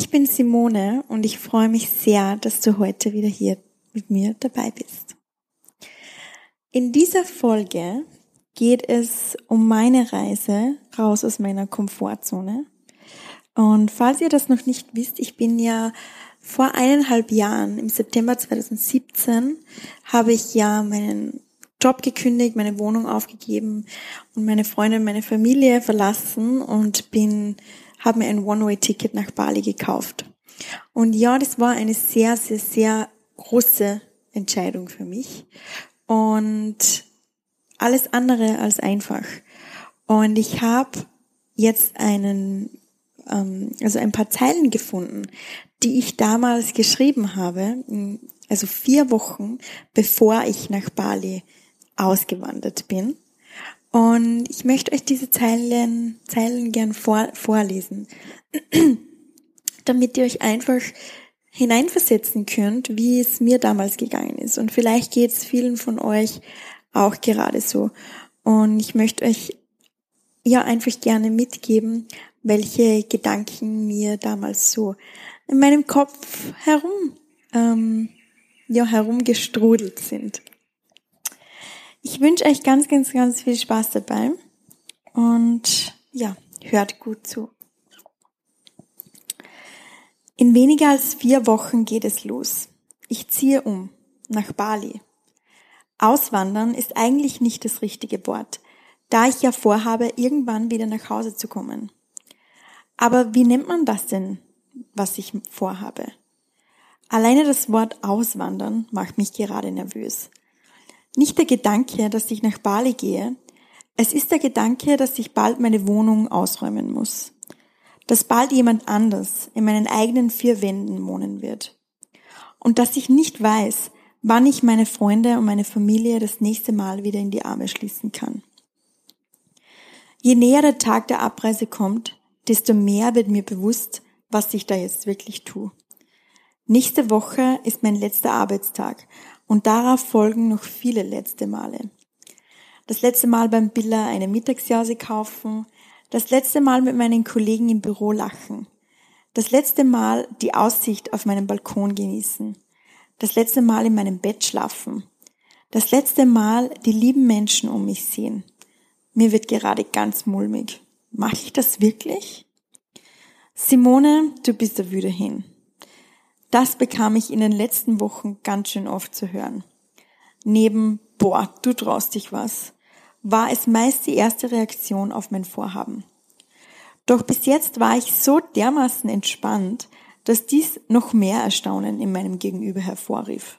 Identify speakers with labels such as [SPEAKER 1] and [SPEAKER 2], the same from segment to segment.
[SPEAKER 1] Ich bin Simone und ich freue mich sehr, dass du heute wieder hier mit mir dabei bist. In dieser Folge geht es um meine Reise raus aus meiner Komfortzone. Und falls ihr das noch nicht wisst, ich bin ja vor eineinhalb Jahren, im September 2017, habe ich ja meinen Job gekündigt, meine Wohnung aufgegeben und meine Freunde und meine Familie verlassen und bin habe mir ein One-Way-Ticket nach Bali gekauft. Und ja, das war eine sehr, sehr, sehr große Entscheidung für mich. Und alles andere als einfach. Und ich habe jetzt einen, ähm, also ein paar Zeilen gefunden, die ich damals geschrieben habe, also vier Wochen bevor ich nach Bali ausgewandert bin. Und ich möchte euch diese Zeilen, Zeilen gern vor, vorlesen, damit ihr euch einfach hineinversetzen könnt, wie es mir damals gegangen ist. Und vielleicht geht es vielen von euch auch gerade so. Und ich möchte euch ja einfach gerne mitgeben, welche Gedanken mir damals so in meinem Kopf herum, ähm, ja, herumgestrudelt sind. Ich wünsche euch ganz, ganz, ganz viel Spaß dabei und ja, hört gut zu. In weniger als vier Wochen geht es los. Ich ziehe um nach Bali. Auswandern ist eigentlich nicht das richtige Wort, da ich ja vorhabe, irgendwann wieder nach Hause zu kommen. Aber wie nennt man das denn, was ich vorhabe? Alleine das Wort Auswandern macht mich gerade nervös. Nicht der Gedanke, dass ich nach Bali gehe, es ist der Gedanke, dass ich bald meine Wohnung ausräumen muss. Dass bald jemand anders in meinen eigenen vier Wänden wohnen wird. Und dass ich nicht weiß, wann ich meine Freunde und meine Familie das nächste Mal wieder in die Arme schließen kann. Je näher der Tag der Abreise kommt, desto mehr wird mir bewusst, was ich da jetzt wirklich tue. Nächste Woche ist mein letzter Arbeitstag und darauf folgen noch viele letzte Male. Das letzte Mal beim Biller eine Mittagsjause kaufen, das letzte Mal mit meinen Kollegen im Büro lachen, das letzte Mal die Aussicht auf meinen Balkon genießen, das letzte Mal in meinem Bett schlafen, das letzte Mal die lieben Menschen um mich sehen. Mir wird gerade ganz mulmig. Mache ich das wirklich? Simone, du bist da wieder hin. Das bekam ich in den letzten Wochen ganz schön oft zu hören. Neben, boah, du traust dich was, war es meist die erste Reaktion auf mein Vorhaben. Doch bis jetzt war ich so dermaßen entspannt, dass dies noch mehr Erstaunen in meinem Gegenüber hervorrief.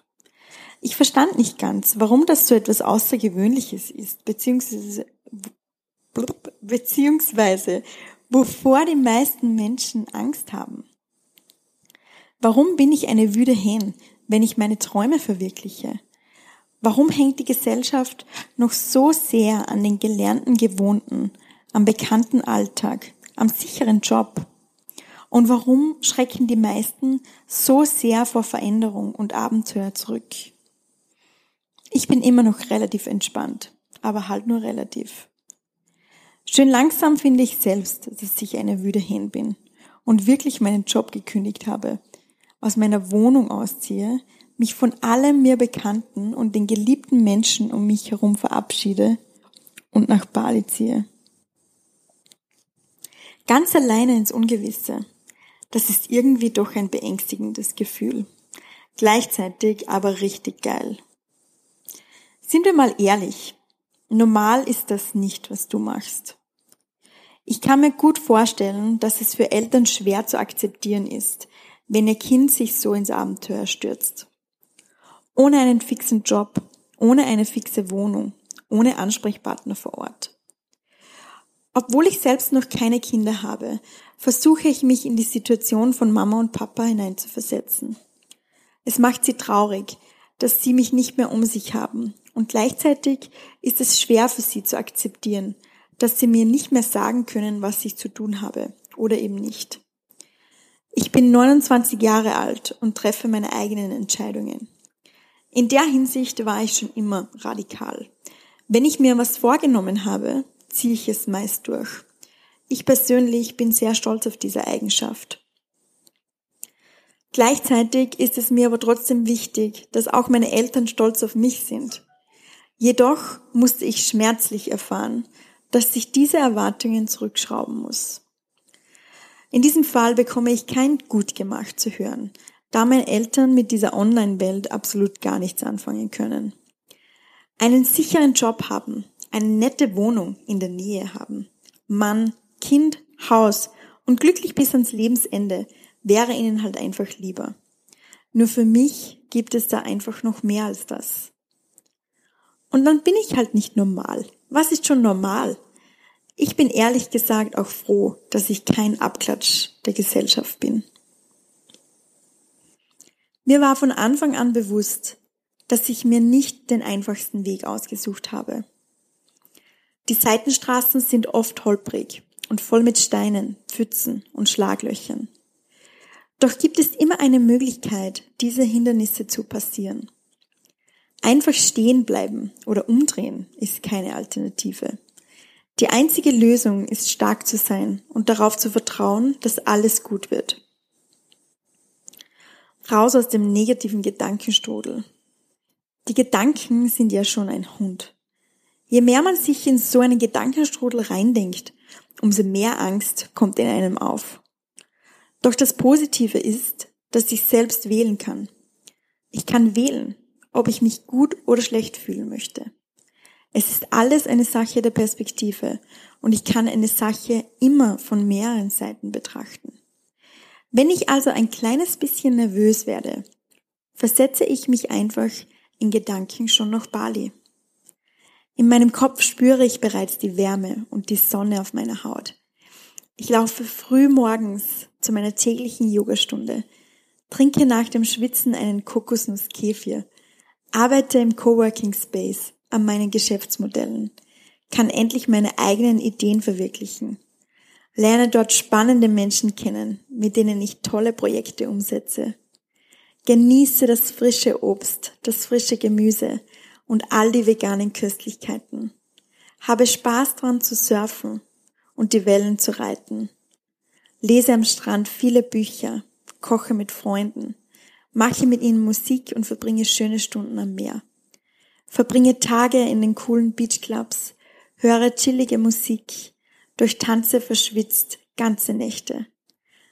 [SPEAKER 1] Ich verstand nicht ganz, warum das so etwas Außergewöhnliches ist, beziehungsweise, beziehungsweise wovor die meisten Menschen Angst haben. Warum bin ich eine wüde Hen, wenn ich meine Träume verwirkliche? Warum hängt die Gesellschaft noch so sehr an den gelernten Gewohnten, am bekannten Alltag, am sicheren Job? Und warum schrecken die meisten so sehr vor Veränderung und Abenteuer zurück? Ich bin immer noch relativ entspannt, aber halt nur relativ. Schön langsam finde ich selbst, dass ich eine wüde Hen bin und wirklich meinen Job gekündigt habe aus meiner Wohnung ausziehe, mich von allem mir Bekannten und den geliebten Menschen um mich herum verabschiede und nach Bali ziehe. Ganz alleine ins Ungewisse. Das ist irgendwie doch ein beängstigendes Gefühl. Gleichzeitig aber richtig geil. Sind wir mal ehrlich. Normal ist das nicht, was du machst. Ich kann mir gut vorstellen, dass es für Eltern schwer zu akzeptieren ist, wenn ihr Kind sich so ins Abenteuer stürzt. Ohne einen fixen Job, ohne eine fixe Wohnung, ohne Ansprechpartner vor Ort. Obwohl ich selbst noch keine Kinder habe, versuche ich mich in die Situation von Mama und Papa hineinzuversetzen. Es macht sie traurig, dass sie mich nicht mehr um sich haben und gleichzeitig ist es schwer für sie zu akzeptieren, dass sie mir nicht mehr sagen können, was ich zu tun habe oder eben nicht. Ich bin 29 Jahre alt und treffe meine eigenen Entscheidungen. In der Hinsicht war ich schon immer radikal. Wenn ich mir was vorgenommen habe, ziehe ich es meist durch. Ich persönlich bin sehr stolz auf diese Eigenschaft. Gleichzeitig ist es mir aber trotzdem wichtig, dass auch meine Eltern stolz auf mich sind. Jedoch musste ich schmerzlich erfahren, dass sich diese Erwartungen zurückschrauben muss. In diesem Fall bekomme ich kein gut gemacht zu hören, da meine Eltern mit dieser Online-Welt absolut gar nichts anfangen können. Einen sicheren Job haben, eine nette Wohnung in der Nähe haben, Mann, Kind, Haus und glücklich bis ans Lebensende wäre ihnen halt einfach lieber. Nur für mich gibt es da einfach noch mehr als das. Und dann bin ich halt nicht normal. Was ist schon normal? Ich bin ehrlich gesagt auch froh, dass ich kein Abklatsch der Gesellschaft bin. Mir war von Anfang an bewusst, dass ich mir nicht den einfachsten Weg ausgesucht habe. Die Seitenstraßen sind oft holprig und voll mit Steinen, Pfützen und Schlaglöchern. Doch gibt es immer eine Möglichkeit, diese Hindernisse zu passieren. Einfach stehen bleiben oder umdrehen ist keine Alternative. Die einzige Lösung ist stark zu sein und darauf zu vertrauen, dass alles gut wird. Raus aus dem negativen Gedankenstrudel. Die Gedanken sind ja schon ein Hund. Je mehr man sich in so einen Gedankenstrudel reindenkt, umso mehr Angst kommt in einem auf. Doch das Positive ist, dass ich selbst wählen kann. Ich kann wählen, ob ich mich gut oder schlecht fühlen möchte. Es ist alles eine Sache der Perspektive und ich kann eine Sache immer von mehreren Seiten betrachten. Wenn ich also ein kleines bisschen nervös werde, versetze ich mich einfach in Gedanken schon nach Bali. In meinem Kopf spüre ich bereits die Wärme und die Sonne auf meiner Haut. Ich laufe früh morgens zu meiner täglichen Yogastunde, trinke nach dem Schwitzen einen Kokosnusskefir, arbeite im Coworking Space an meinen Geschäftsmodellen, kann endlich meine eigenen Ideen verwirklichen, lerne dort spannende Menschen kennen, mit denen ich tolle Projekte umsetze, genieße das frische Obst, das frische Gemüse und all die veganen Köstlichkeiten, habe Spaß dran zu surfen und die Wellen zu reiten, lese am Strand viele Bücher, koche mit Freunden, mache mit ihnen Musik und verbringe schöne Stunden am Meer. Verbringe Tage in den coolen Beachclubs, höre chillige Musik, durchtanze verschwitzt ganze Nächte,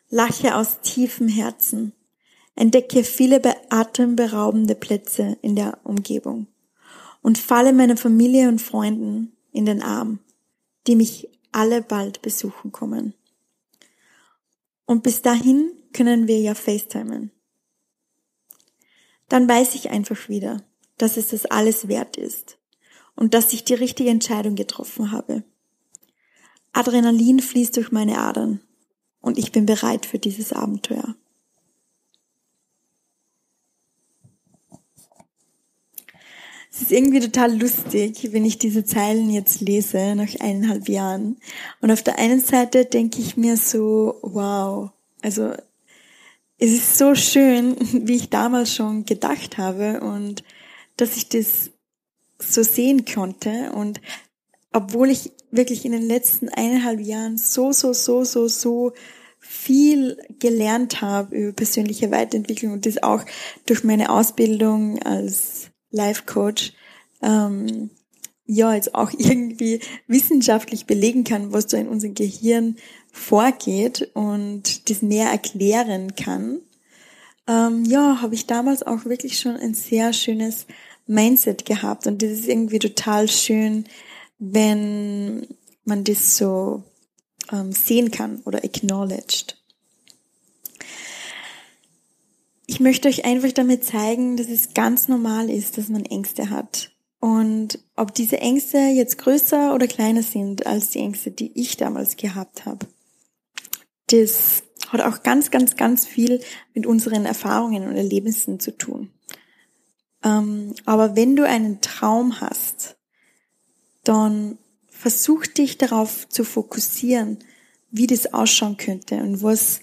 [SPEAKER 1] lache aus tiefem Herzen, entdecke viele atemberaubende Plätze in der Umgebung und falle meiner Familie und Freunden in den Arm, die mich alle bald besuchen kommen. Und bis dahin können wir ja FaceTimen. Dann weiß ich einfach wieder, dass es das alles wert ist und dass ich die richtige Entscheidung getroffen habe. Adrenalin fließt durch meine Adern und ich bin bereit für dieses Abenteuer. Es ist irgendwie total lustig, wenn ich diese Zeilen jetzt lese nach eineinhalb Jahren. Und auf der einen Seite denke ich mir so, wow, also es ist so schön, wie ich damals schon gedacht habe und dass ich das so sehen konnte. Und obwohl ich wirklich in den letzten eineinhalb Jahren so, so, so, so, so viel gelernt habe über persönliche Weiterentwicklung und das auch durch meine Ausbildung als Life Coach, ähm, ja, jetzt auch irgendwie wissenschaftlich belegen kann, was da in unserem Gehirn vorgeht und das mehr erklären kann, ähm, ja, habe ich damals auch wirklich schon ein sehr schönes Mindset gehabt und das ist irgendwie total schön, wenn man das so ähm, sehen kann oder acknowledged. Ich möchte euch einfach damit zeigen, dass es ganz normal ist, dass man Ängste hat. Und ob diese Ängste jetzt größer oder kleiner sind als die Ängste, die ich damals gehabt habe. das hat auch ganz, ganz, ganz viel mit unseren Erfahrungen und Erlebnissen zu tun. Ähm, aber wenn du einen Traum hast, dann versuch dich darauf zu fokussieren, wie das ausschauen könnte und was,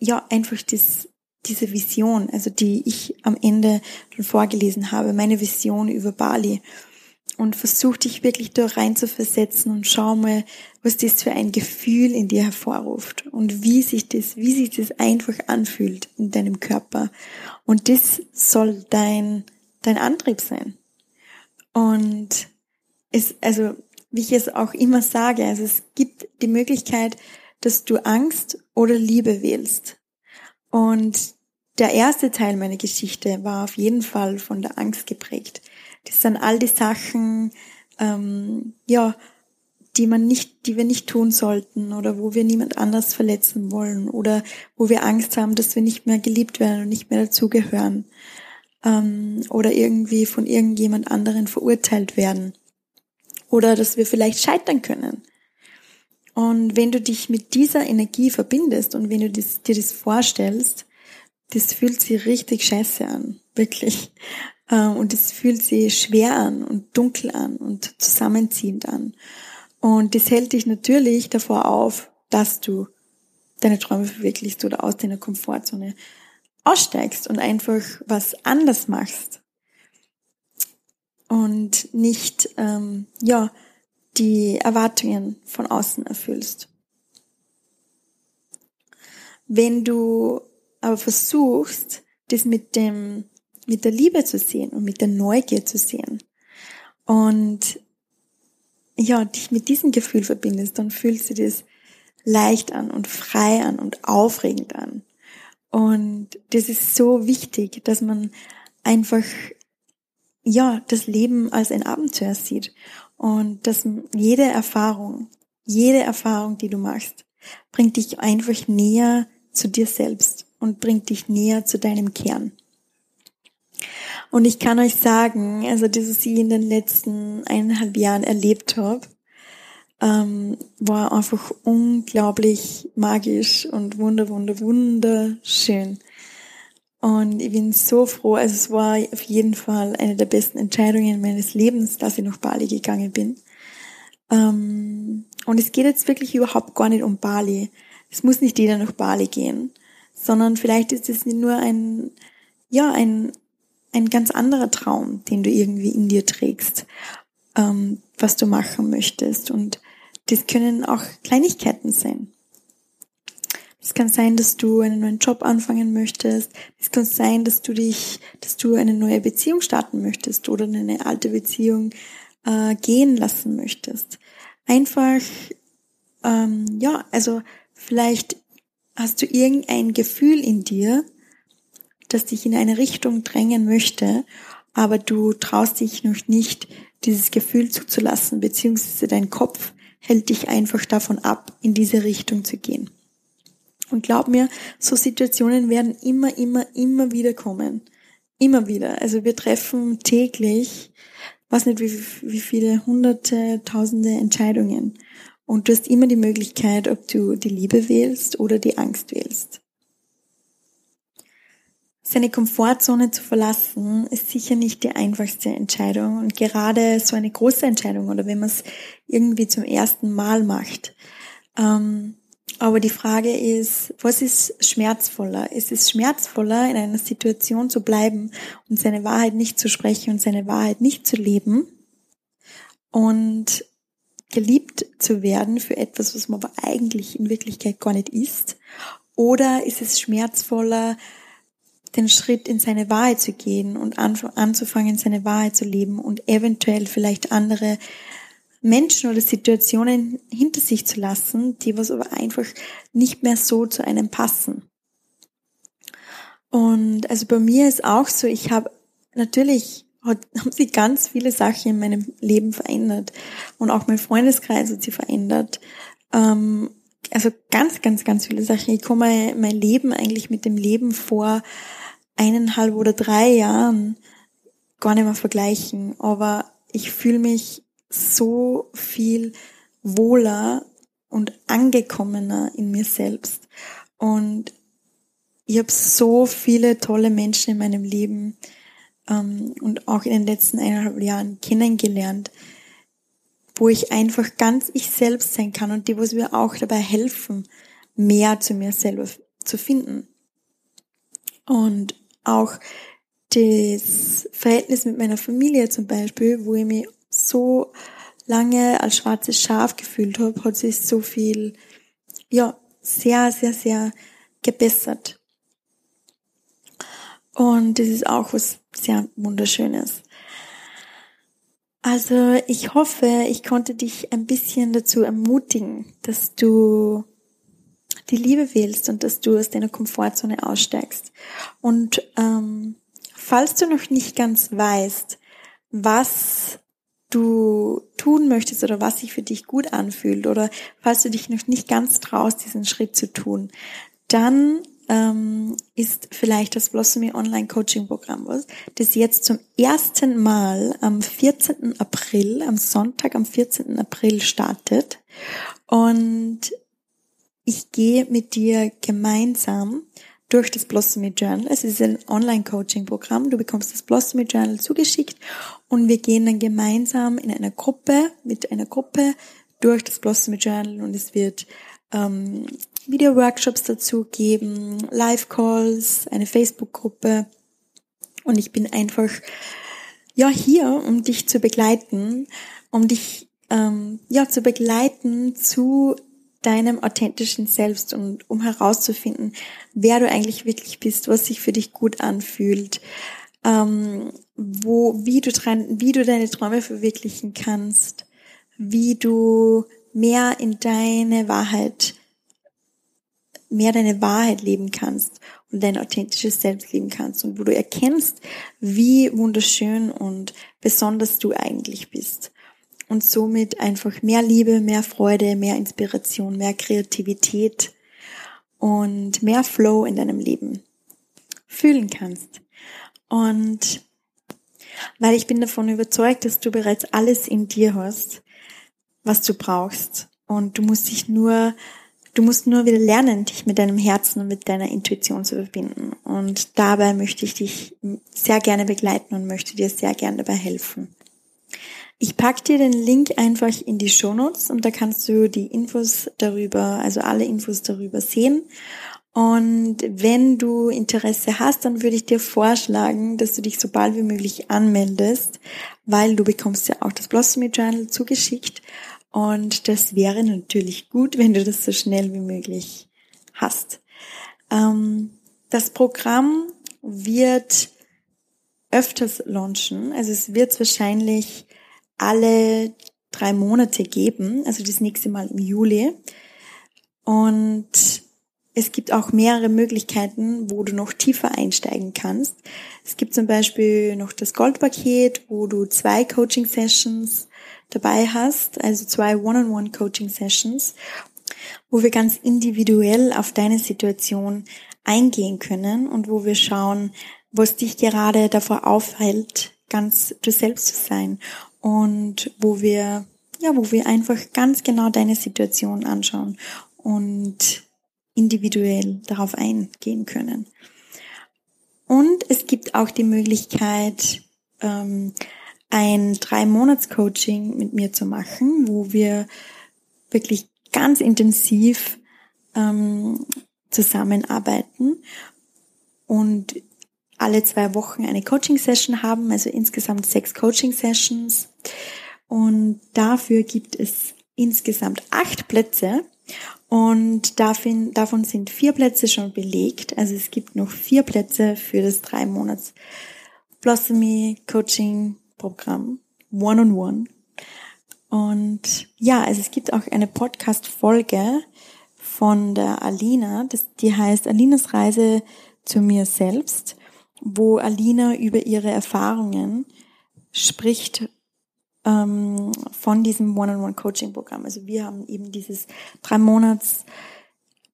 [SPEAKER 1] ja, einfach das, diese Vision, also die ich am Ende schon vorgelesen habe, meine Vision über Bali. Und versuch dich wirklich da rein zu versetzen und schau mal, was das für ein Gefühl in dir hervorruft und wie sich das, wie sich das einfach anfühlt in deinem Körper. Und das soll dein, dein Antrieb sein. Und es, also, wie ich es auch immer sage, also es gibt die Möglichkeit, dass du Angst oder Liebe wählst. Und der erste Teil meiner Geschichte war auf jeden Fall von der Angst geprägt. Das sind all die Sachen, ähm, ja, die man nicht, die wir nicht tun sollten oder wo wir niemand anders verletzen wollen oder wo wir Angst haben, dass wir nicht mehr geliebt werden und nicht mehr dazugehören ähm, oder irgendwie von irgendjemand anderen verurteilt werden oder dass wir vielleicht scheitern können. Und wenn du dich mit dieser Energie verbindest und wenn du dir das vorstellst, das fühlt sich richtig scheiße an, wirklich. Ähm, und es fühlt sich schwer an und dunkel an und zusammenziehend an. Und das hält dich natürlich davor auf, dass du deine Träume verwirklichst oder aus deiner Komfortzone aussteigst und einfach was anders machst. Und nicht, ähm, ja, die Erwartungen von außen erfüllst. Wenn du aber versuchst, das mit dem, mit der Liebe zu sehen und mit der Neugier zu sehen und ja, dich mit diesem Gefühl verbindest, dann fühlst du das leicht an und frei an und aufregend an. Und das ist so wichtig, dass man einfach, ja, das Leben als ein Abenteuer sieht und dass jede Erfahrung, jede Erfahrung, die du machst, bringt dich einfach näher zu dir selbst und bringt dich näher zu deinem Kern. Und ich kann euch sagen, also das, was ich in den letzten eineinhalb Jahren erlebt habe, ähm, war einfach unglaublich magisch und wunder, wunder, wunderschön. Und ich bin so froh, also es war auf jeden Fall eine der besten Entscheidungen meines Lebens, dass ich nach Bali gegangen bin. Ähm, und es geht jetzt wirklich überhaupt gar nicht um Bali. Es muss nicht jeder nach Bali gehen sondern vielleicht ist es nur ein, ja, ein, ein ganz anderer Traum, den du irgendwie in dir trägst, ähm, was du machen möchtest. Und das können auch Kleinigkeiten sein. Es kann sein, dass du einen neuen Job anfangen möchtest. Es kann sein, dass du dich, dass du eine neue Beziehung starten möchtest oder eine alte Beziehung äh, gehen lassen möchtest. Einfach, ähm, ja, also vielleicht Hast du irgendein Gefühl in dir, das dich in eine Richtung drängen möchte, aber du traust dich noch nicht, dieses Gefühl zuzulassen, beziehungsweise dein Kopf hält dich einfach davon ab, in diese Richtung zu gehen. Und glaub mir, so Situationen werden immer, immer, immer wieder kommen. Immer wieder. Also wir treffen täglich, weiß nicht wie, wie viele hunderte, tausende Entscheidungen. Und du hast immer die Möglichkeit, ob du die Liebe wählst oder die Angst wählst. Seine Komfortzone zu verlassen ist sicher nicht die einfachste Entscheidung und gerade so eine große Entscheidung oder wenn man es irgendwie zum ersten Mal macht. Ähm, aber die Frage ist, was ist schmerzvoller? Ist es schmerzvoller, in einer Situation zu bleiben und seine Wahrheit nicht zu sprechen und seine Wahrheit nicht zu leben? Und geliebt zu werden für etwas, was man aber eigentlich in Wirklichkeit gar nicht ist? Oder ist es schmerzvoller, den Schritt in seine Wahrheit zu gehen und anzufangen, seine Wahrheit zu leben und eventuell vielleicht andere Menschen oder Situationen hinter sich zu lassen, die was aber einfach nicht mehr so zu einem passen. Und also bei mir ist auch so, ich habe natürlich hat, haben sich ganz viele Sachen in meinem Leben verändert. Und auch mein Freundeskreis hat sich verändert. Ähm, also ganz, ganz, ganz viele Sachen. Ich komme mein Leben eigentlich mit dem Leben vor eineinhalb oder drei Jahren gar nicht mehr vergleichen. Aber ich fühle mich so viel wohler und angekommener in mir selbst. Und ich habe so viele tolle Menschen in meinem Leben ähm, und auch in den letzten eineinhalb Jahren kennengelernt, wo ich einfach ganz ich selbst sein kann und die, wo mir auch dabei helfen, mehr zu mir selber zu finden. Und auch das Verhältnis mit meiner Familie zum Beispiel, wo ich mich so lange als schwarzes Schaf gefühlt habe, hat sich so viel, ja, sehr, sehr, sehr gebessert. Und das ist auch was sehr Wunderschönes. Also ich hoffe, ich konnte dich ein bisschen dazu ermutigen, dass du die Liebe wählst und dass du aus deiner Komfortzone aussteigst. Und ähm, falls du noch nicht ganz weißt, was du tun möchtest oder was sich für dich gut anfühlt oder falls du dich noch nicht ganz traust, diesen Schritt zu tun, dann ähm, ist vielleicht das Blossomy Online Coaching Programm was, das jetzt zum ersten Mal am 14. April, am Sonntag am 14. April startet. Und ich gehe mit dir gemeinsam durch das Blossomy Journal. Es ist ein Online-Coaching-Programm. Du bekommst das Blossomy Journal zugeschickt und wir gehen dann gemeinsam in einer Gruppe, mit einer Gruppe durch das Blossomy Journal und es wird ähm, Video-Workshops dazu geben, Live-Calls, eine Facebook-Gruppe. Und ich bin einfach ja hier, um dich zu begleiten, um dich ähm, ja zu begleiten zu deinem authentischen Selbst und um herauszufinden, wer du eigentlich wirklich bist, was sich für dich gut anfühlt, ähm, wo, wie du, wie du deine Träume verwirklichen kannst, wie du mehr in deine Wahrheit, mehr deine Wahrheit leben kannst und dein authentisches Selbst leben kannst und wo du erkennst, wie wunderschön und besonders du eigentlich bist und somit einfach mehr Liebe, mehr Freude, mehr Inspiration, mehr Kreativität und mehr Flow in deinem Leben fühlen kannst. Und weil ich bin davon überzeugt, dass du bereits alles in dir hast, was du brauchst. Und du musst dich nur, du musst nur wieder lernen, dich mit deinem Herzen und mit deiner Intuition zu verbinden. Und dabei möchte ich dich sehr gerne begleiten und möchte dir sehr gerne dabei helfen. Ich pack dir den Link einfach in die Shownotes und da kannst du die Infos darüber, also alle Infos darüber sehen. Und wenn du Interesse hast, dann würde ich dir vorschlagen, dass du dich so bald wie möglich anmeldest, weil du bekommst ja auch das Blossomy Journal zugeschickt. Und das wäre natürlich gut, wenn du das so schnell wie möglich hast. Ähm, das Programm wird öfters launchen. Also es wird wahrscheinlich alle drei Monate geben, also das nächste Mal im Juli. Und es gibt auch mehrere Möglichkeiten, wo du noch tiefer einsteigen kannst. Es gibt zum Beispiel noch das Goldpaket, wo du zwei Coaching-Sessions dabei hast, also zwei One-on-One-Coaching-Sessions, wo wir ganz individuell auf deine Situation eingehen können und wo wir schauen, was dich gerade davor aufhält, ganz du selbst zu sein und wo wir, ja, wo wir einfach ganz genau deine Situation anschauen und individuell darauf eingehen können. Und es gibt auch die Möglichkeit, ähm, ein Drei-Monats-Coaching mit mir zu machen, wo wir wirklich ganz intensiv ähm, zusammenarbeiten und alle zwei Wochen eine Coaching-Session haben, also insgesamt sechs Coaching-Sessions. Und dafür gibt es insgesamt acht Plätze. Und davon, sind vier Plätze schon belegt. Also es gibt noch vier Plätze für das drei Monats Blossomy Coaching Programm One-on-One. Und ja, also es gibt auch eine Podcast-Folge von der Alina, das, die heißt Alinas Reise zu mir selbst wo Alina über ihre Erfahrungen spricht ähm, von diesem One-on-One-Coaching-Programm. Also wir haben eben dieses drei Monats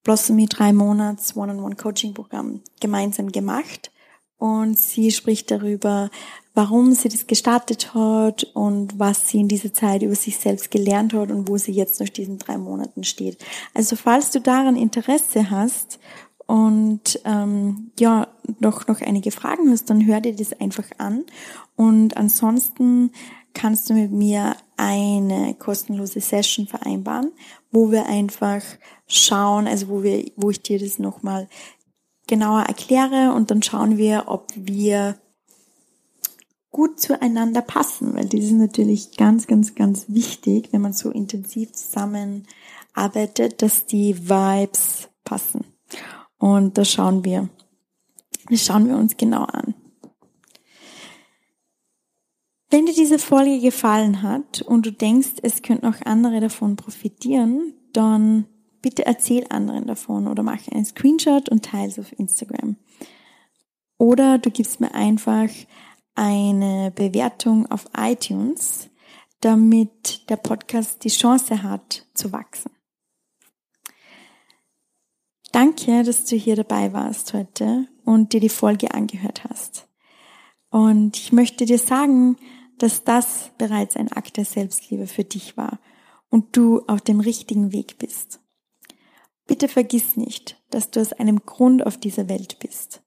[SPEAKER 1] Blossomy drei Monats One-on-One-Coaching-Programm gemeinsam gemacht und sie spricht darüber, warum sie das gestartet hat und was sie in dieser Zeit über sich selbst gelernt hat und wo sie jetzt nach diesen drei Monaten steht. Also falls du daran Interesse hast und ähm, ja noch noch einige Fragen hast, dann hör dir das einfach an. Und ansonsten kannst du mit mir eine kostenlose Session vereinbaren, wo wir einfach schauen, also wo wir, wo ich dir das nochmal genauer erkläre und dann schauen wir, ob wir gut zueinander passen, weil das ist natürlich ganz, ganz, ganz wichtig, wenn man so intensiv zusammenarbeitet, dass die Vibes passen. Und da schauen wir, das schauen wir uns genau an. Wenn dir diese Folge gefallen hat und du denkst, es könnten auch andere davon profitieren, dann bitte erzähl anderen davon oder mach einen Screenshot und teile es auf Instagram. Oder du gibst mir einfach eine Bewertung auf iTunes, damit der Podcast die Chance hat zu wachsen. Danke, dass du hier dabei warst heute und dir die Folge angehört hast. Und ich möchte dir sagen, dass das bereits ein Akt der Selbstliebe für dich war und du auf dem richtigen Weg bist. Bitte vergiss nicht, dass du aus einem Grund auf dieser Welt bist.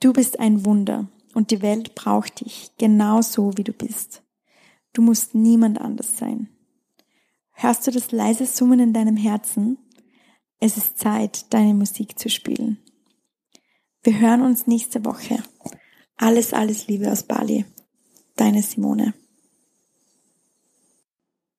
[SPEAKER 1] Du bist ein Wunder und die Welt braucht dich genauso wie du bist. Du musst niemand anders sein. Hörst du das leise Summen in deinem Herzen? Es ist Zeit, deine Musik zu spielen. Wir hören uns nächste Woche. Alles, alles Liebe aus Bali. Deine Simone.